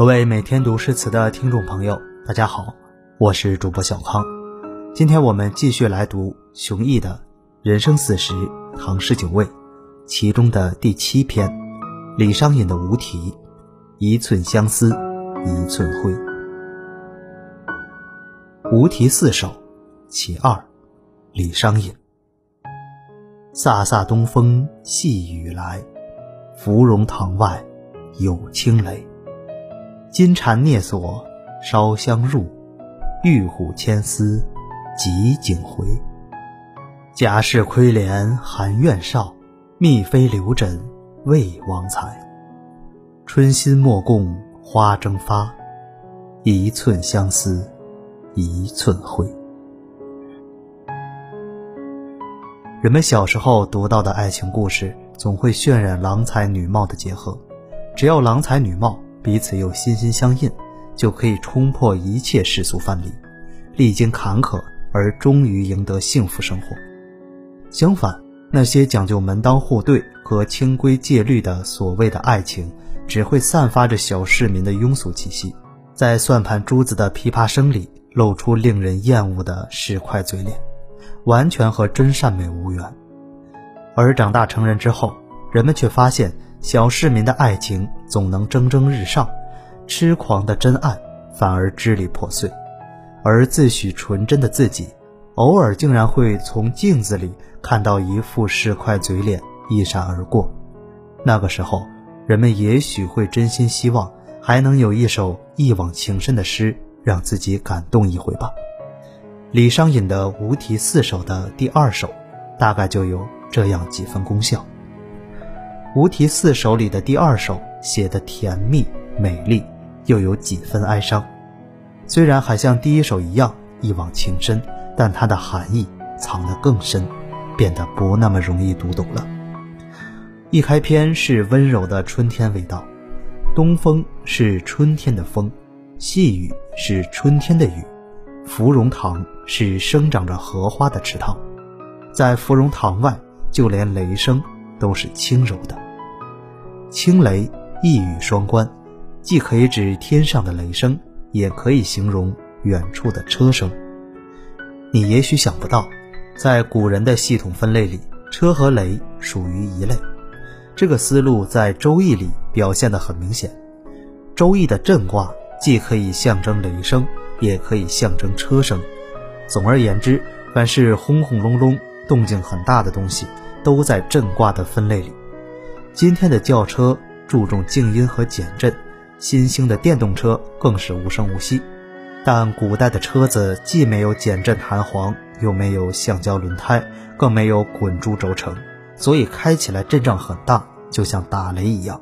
各位每天读诗词的听众朋友，大家好，我是主播小康。今天我们继续来读熊毅的《人生四十唐诗九味》，其中的第七篇，李商隐的无题：一寸相思一寸灰。无题四首，其二，李商隐。飒飒东风细雨来，芙蓉塘外有轻雷。金蝉啮锁烧香入，玉虎牵丝汲井回。贾氏窥帘含怨少，蜜妃留枕未王才。春心莫共花争发，一寸相思一寸灰。人们小时候读到的爱情故事，总会渲染郎才女貌的结合，只要郎才女貌。彼此又心心相印，就可以冲破一切世俗藩篱，历经坎坷而终于赢得幸福生活。相反，那些讲究门当户对和清规戒律的所谓的爱情，只会散发着小市民的庸俗气息，在算盘珠子的噼啪声里露出令人厌恶的市侩嘴脸，完全和真善美无缘。而长大成人之后，人们却发现。小市民的爱情总能蒸蒸日上，痴狂的真爱反而支离破碎，而自诩纯真的自己，偶尔竟然会从镜子里看到一副市侩嘴脸一闪而过。那个时候，人们也许会真心希望还能有一首一往情深的诗，让自己感动一回吧。李商隐的无题四首的第二首，大概就有这样几分功效。无题四首里的第二首写的甜蜜美丽，又有几分哀伤。虽然还像第一首一样一往情深，但它的含义藏得更深，变得不那么容易读懂了。一开篇是温柔的春天味道，东风是春天的风，细雨是春天的雨，芙蓉塘是生长着荷花的池塘，在芙蓉塘外，就连雷声。都是轻柔的，轻雷一语双关，既可以指天上的雷声，也可以形容远处的车声。你也许想不到，在古人的系统分类里，车和雷属于一类。这个思路在《周易》里表现得很明显。《周易》的震卦既可以象征雷声，也可以象征车声。总而言之，凡是轰轰隆隆、动静很大的东西。都在震卦的分类里。今天的轿车注重静音和减震，新兴的电动车更是无声无息。但古代的车子既没有减震弹簧，又没有橡胶轮胎，更没有滚珠轴承，所以开起来阵仗很大，就像打雷一样。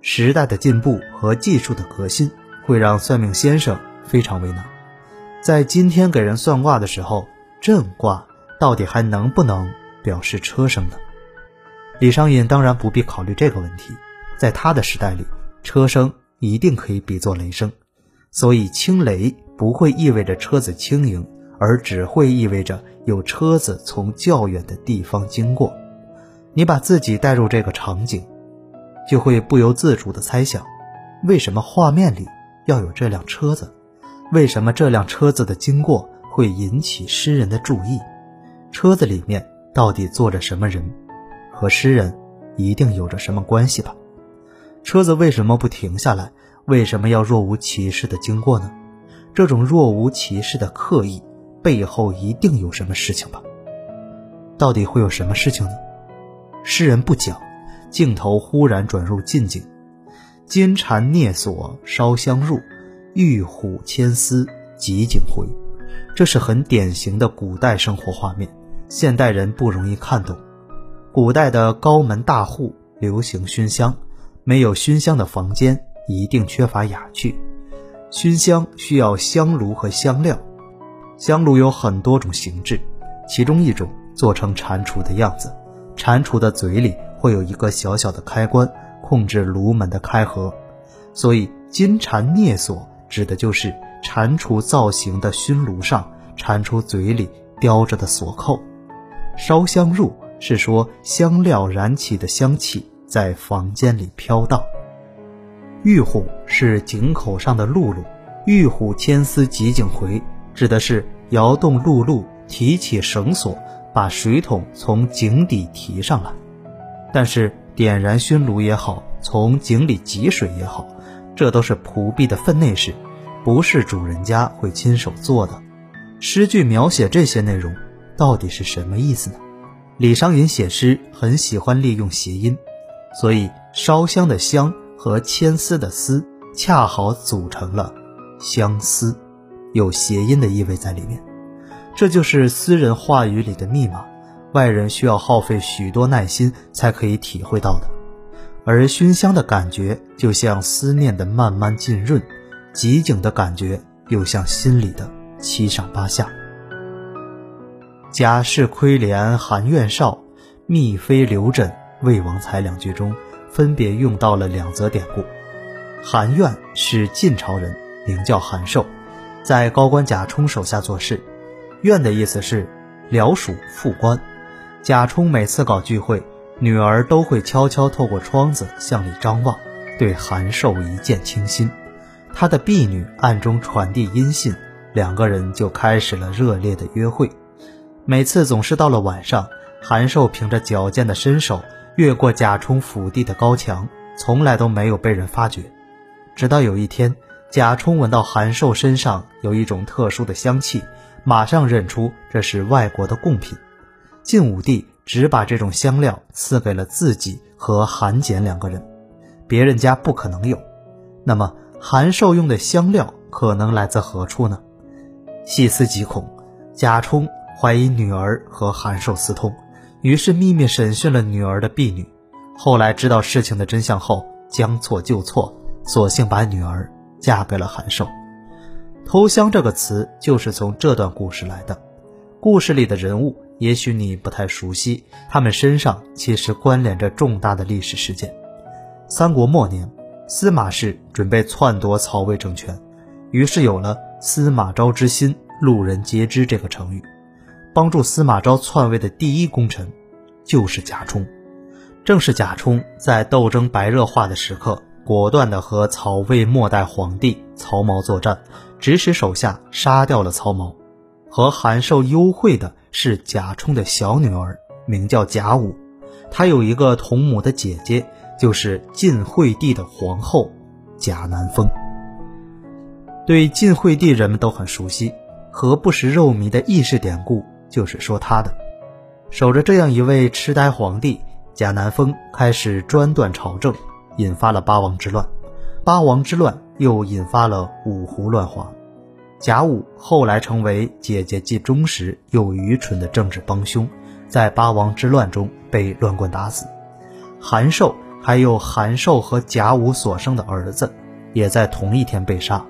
时代的进步和技术的革新，会让算命先生非常为难。在今天给人算卦的时候，震卦到底还能不能？表示车声的，李商隐当然不必考虑这个问题，在他的时代里，车声一定可以比作雷声，所以轻雷不会意味着车子轻盈，而只会意味着有车子从较远的地方经过。你把自己带入这个场景，就会不由自主地猜想：为什么画面里要有这辆车子？为什么这辆车子的经过会引起诗人的注意？车子里面。到底坐着什么人，和诗人一定有着什么关系吧？车子为什么不停下来？为什么要若无其事的经过呢？这种若无其事的刻意背后一定有什么事情吧？到底会有什么事情呢？诗人不讲，镜头忽然转入近景，金蝉啮锁烧香入，玉虎牵丝急景回。这是很典型的古代生活画面。现代人不容易看懂，古代的高门大户流行熏香，没有熏香的房间一定缺乏雅趣。熏香需要香炉和香料，香炉有很多种形制，其中一种做成蟾蜍的样子，蟾蜍的嘴里会有一个小小的开关，控制炉门的开合。所以金蟾啮锁指的就是蟾蜍造型的熏炉上，蟾蜍嘴里叼着的锁扣。烧香入是说香料燃起的香气在房间里飘荡。玉虎是井口上的辘轳，玉虎牵丝汲井回，指的是摇动辘轳，提起绳索，把水桶从井底提上来。但是点燃熏炉也好，从井里汲水也好，这都是仆婢的分内事，不是主人家会亲手做的。诗句描写这些内容，到底是什么意思呢？李商隐写诗很喜欢利用谐音，所以烧香的香。和牵丝的丝恰好组成了相思，有谐音的意味在里面。这就是私人话语里的密码，外人需要耗费许多耐心才可以体会到的。而熏香的感觉就像思念的慢慢浸润，寂静的感觉又像心里的七上八下。贾氏窥帘含怨少，宓妃留枕魏王才两句中。分别用到了两则典故。韩苑是晋朝人，名叫韩寿，在高官贾充手下做事。苑的意思是僚属副官。贾充每次搞聚会，女儿都会悄悄透过窗子向里张望，对韩寿一见倾心。他的婢女暗中传递音信，两个人就开始了热烈的约会。每次总是到了晚上，韩寿凭着矫健的身手。越过贾充府邸的高墙，从来都没有被人发觉。直到有一天，贾充闻到韩寿身上有一种特殊的香气，马上认出这是外国的贡品。晋武帝只把这种香料赐给了自己和韩简两个人，别人家不可能有。那么，韩寿用的香料可能来自何处呢？细思极恐，贾充怀疑女儿和韩寿私通。于是秘密审讯了女儿的婢女，后来知道事情的真相后，将错就错，索性把女儿嫁给了韩寿。偷香这个词就是从这段故事来的。故事里的人物也许你不太熟悉，他们身上其实关联着重大的历史事件。三国末年，司马氏准备篡夺曹魏政权，于是有了“司马昭之心，路人皆知”这个成语。帮助司马昭篡位的第一功臣，就是贾充。正是贾充在斗争白热化的时刻，果断地和曹魏末代皇帝曹髦作战，指使手下杀掉了曹髦。和韩寿幽会的是贾充的小女儿，名叫贾武。她有一个同母的姐姐，就是晋惠帝的皇后贾南风。对晋惠帝，人们都很熟悉，和不食肉糜的轶事典故。就是说他的，守着这样一位痴呆皇帝，贾南风开始专断朝政，引发了八王之乱。八王之乱又引发了五胡乱华。贾武后来成为姐姐既忠实又愚蠢的政治帮凶，在八王之乱中被乱棍打死。韩寿还有韩寿和贾武所生的儿子，也在同一天被杀。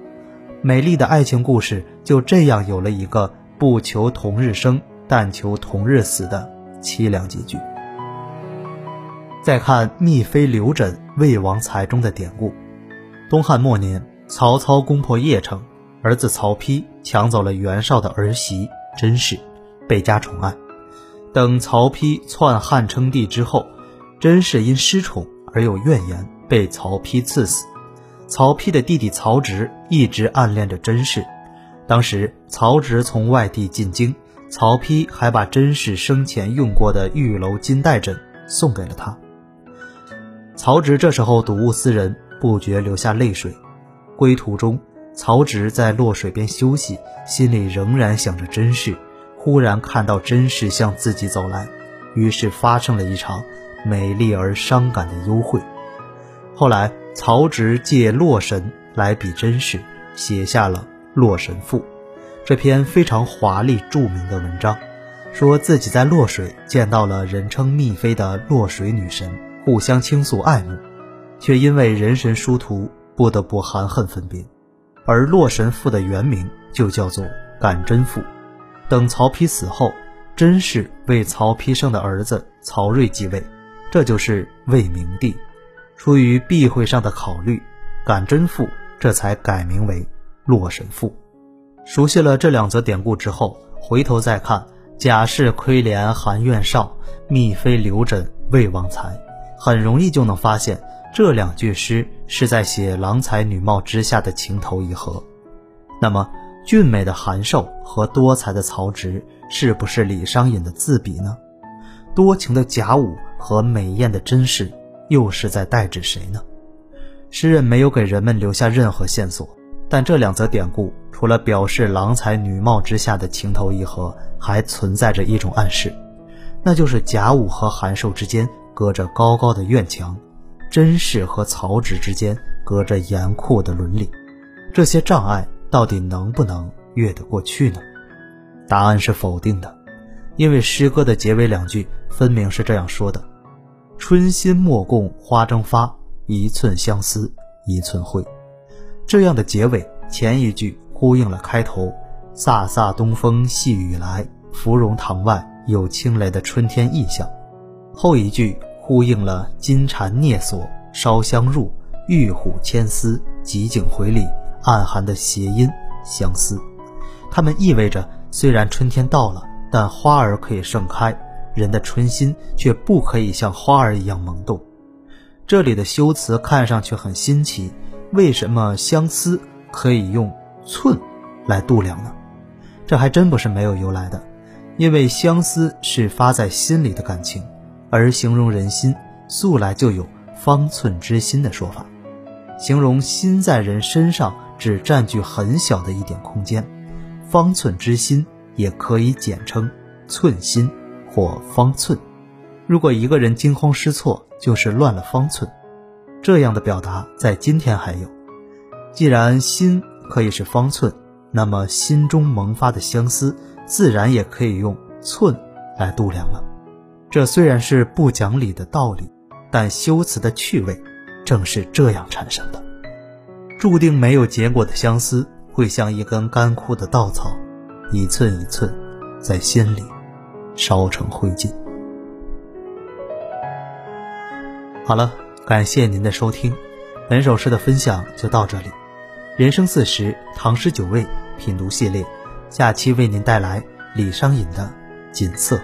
美丽的爱情故事就这样有了一个不求同日生。但求同日死的凄凉结局。再看宓妃刘枕魏王才中的典故：东汉末年，曹操攻破邺城，儿子曹丕抢走了袁绍的儿媳甄氏，倍加宠爱。等曹丕篡汉称帝之后，甄氏因失宠而有怨言，被曹丕赐死。曹丕的弟弟曹植一直暗恋着甄氏，当时曹植从外地进京。曹丕还把甄氏生前用过的玉楼金带枕送给了他。曹植这时候睹物思人，不觉流下泪水。归途中，曹植在洛水边休息，心里仍然想着甄氏。忽然看到甄氏向自己走来，于是发生了一场美丽而伤感的幽会。后来，曹植借《洛神》来比甄氏，写下了《洛神赋》。这篇非常华丽著名的文章，说自己在洛水见到了人称宓妃的洛水女神，互相倾诉爱慕，却因为人神殊途，不得不含恨分别。而《洛神赋》的原名就叫做《感甄赋》。等曹丕死后，甄氏为曹丕生的儿子曹睿继位，这就是魏明帝。出于避讳上的考虑，《感甄赋》这才改名为《洛神赋》。熟悉了这两则典故之后，回头再看“贾氏窥帘含怨少，宓妃留枕魏王才”，很容易就能发现这两句诗是在写郎才女貌之下的情投意合。那么，俊美的韩寿和多才的曹植，是不是李商隐的自比呢？多情的贾武和美艳的甄氏，又是在代指谁呢？诗人没有给人们留下任何线索，但这两则典故除了表示郎才女貌之下的情投意合，还存在着一种暗示，那就是贾武和韩寿之间隔着高高的院墙，甄氏和曹植之间隔着严酷的伦理，这些障碍。到底能不能越得过去呢？答案是否定的，因为诗歌的结尾两句分明是这样说的：“春心莫共花争发，一寸相思一寸灰。”这样的结尾，前一句呼应了开头“飒飒东风细雨来，芙蓉塘外有青雷”的春天意象，后一句呼应了“金蝉啮锁烧香入，玉虎牵丝即景回礼”。暗含的谐音相思，它们意味着虽然春天到了，但花儿可以盛开，人的春心却不可以像花儿一样萌动。这里的修辞看上去很新奇，为什么相思可以用寸来度量呢？这还真不是没有由来的，因为相思是发在心里的感情，而形容人心素来就有方寸之心的说法，形容心在人身上。只占据很小的一点空间，方寸之心也可以简称寸心或方寸。如果一个人惊慌失措，就是乱了方寸。这样的表达在今天还有。既然心可以是方寸，那么心中萌发的相思，自然也可以用寸来度量了。这虽然是不讲理的道理，但修辞的趣味正是这样产生的。注定没有结果的相思，会像一根干枯的稻草，一寸一寸，在心里烧成灰烬。好了，感谢您的收听，本首诗的分享就到这里。人生四十，唐诗九味品读系列，下期为您带来李商隐的《锦瑟》。